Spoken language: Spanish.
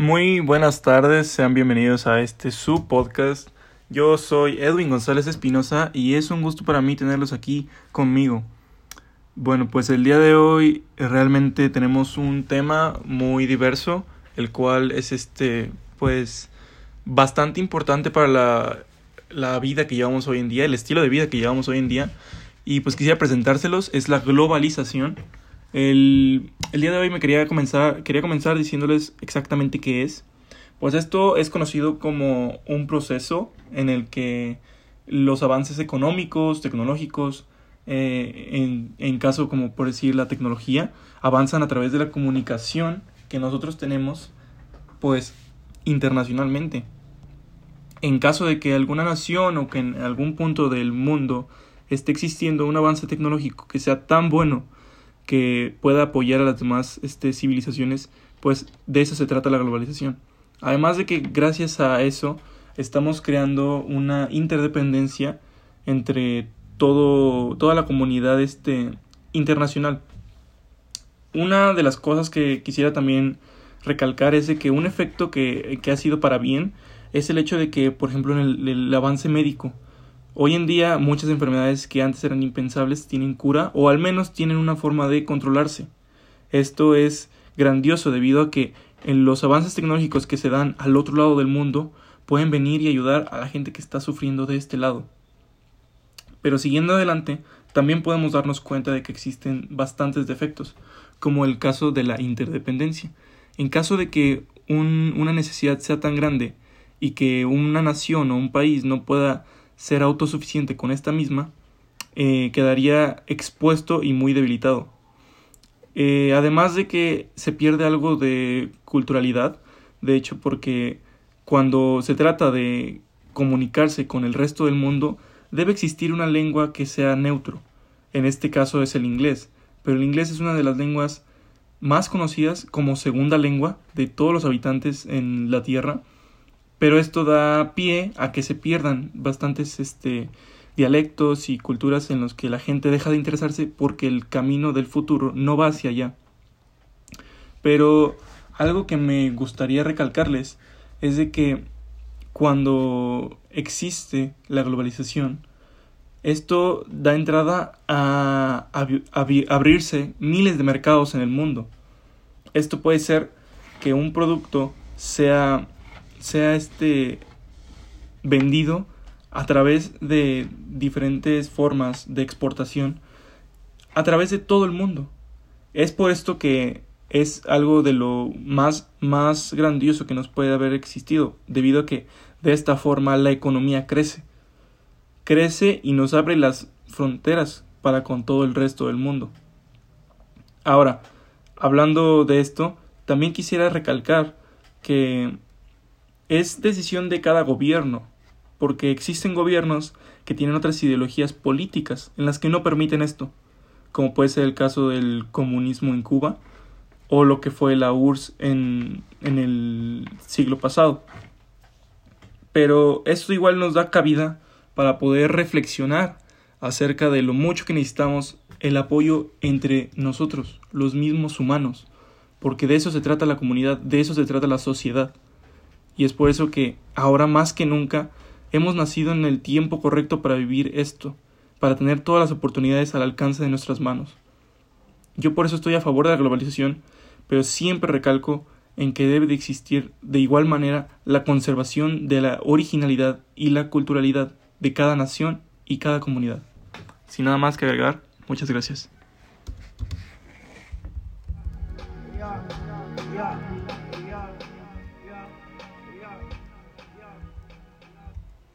Muy buenas tardes, sean bienvenidos a este su podcast. Yo soy Edwin González Espinosa y es un gusto para mí tenerlos aquí conmigo. Bueno, pues el día de hoy realmente tenemos un tema muy diverso, el cual es este, pues, bastante importante para la, la vida que llevamos hoy en día, el estilo de vida que llevamos hoy en día. Y pues quisiera presentárselos, es la globalización. El, el, día de hoy me quería comenzar, quería comenzar diciéndoles exactamente qué es. Pues esto es conocido como un proceso en el que los avances económicos, tecnológicos, eh, en, en caso como por decir la tecnología, avanzan a través de la comunicación que nosotros tenemos, pues internacionalmente. En caso de que alguna nación o que en algún punto del mundo esté existiendo un avance tecnológico que sea tan bueno que pueda apoyar a las demás este, civilizaciones, pues de eso se trata la globalización. Además de que gracias a eso estamos creando una interdependencia entre todo, toda la comunidad este, internacional. Una de las cosas que quisiera también recalcar es de que un efecto que, que ha sido para bien es el hecho de que, por ejemplo, en el, el avance médico, Hoy en día muchas enfermedades que antes eran impensables tienen cura o al menos tienen una forma de controlarse. Esto es grandioso debido a que en los avances tecnológicos que se dan al otro lado del mundo pueden venir y ayudar a la gente que está sufriendo de este lado. Pero siguiendo adelante, también podemos darnos cuenta de que existen bastantes defectos, como el caso de la interdependencia. En caso de que un, una necesidad sea tan grande y que una nación o un país no pueda ser autosuficiente con esta misma, eh, quedaría expuesto y muy debilitado. Eh, además de que se pierde algo de culturalidad, de hecho porque cuando se trata de comunicarse con el resto del mundo, debe existir una lengua que sea neutro. En este caso es el inglés, pero el inglés es una de las lenguas más conocidas como segunda lengua de todos los habitantes en la Tierra pero esto da pie a que se pierdan bastantes este, dialectos y culturas en los que la gente deja de interesarse porque el camino del futuro no va hacia allá. Pero algo que me gustaría recalcarles es de que cuando existe la globalización, esto da entrada a, abrirse miles de mercados en el mundo. Esto puede ser que un producto sea sea este vendido a través de diferentes formas de exportación a través de todo el mundo. Es por esto que es algo de lo más más grandioso que nos puede haber existido, debido a que de esta forma la economía crece. Crece y nos abre las fronteras para con todo el resto del mundo. Ahora, hablando de esto, también quisiera recalcar que es decisión de cada gobierno, porque existen gobiernos que tienen otras ideologías políticas en las que no permiten esto, como puede ser el caso del comunismo en Cuba o lo que fue la URSS en, en el siglo pasado. Pero esto igual nos da cabida para poder reflexionar acerca de lo mucho que necesitamos el apoyo entre nosotros, los mismos humanos, porque de eso se trata la comunidad, de eso se trata la sociedad y es por eso que ahora más que nunca hemos nacido en el tiempo correcto para vivir esto, para tener todas las oportunidades al alcance de nuestras manos. Yo por eso estoy a favor de la globalización, pero siempre recalco en que debe de existir de igual manera la conservación de la originalidad y la culturalidad de cada nación y cada comunidad. Sin nada más que agregar, muchas gracias.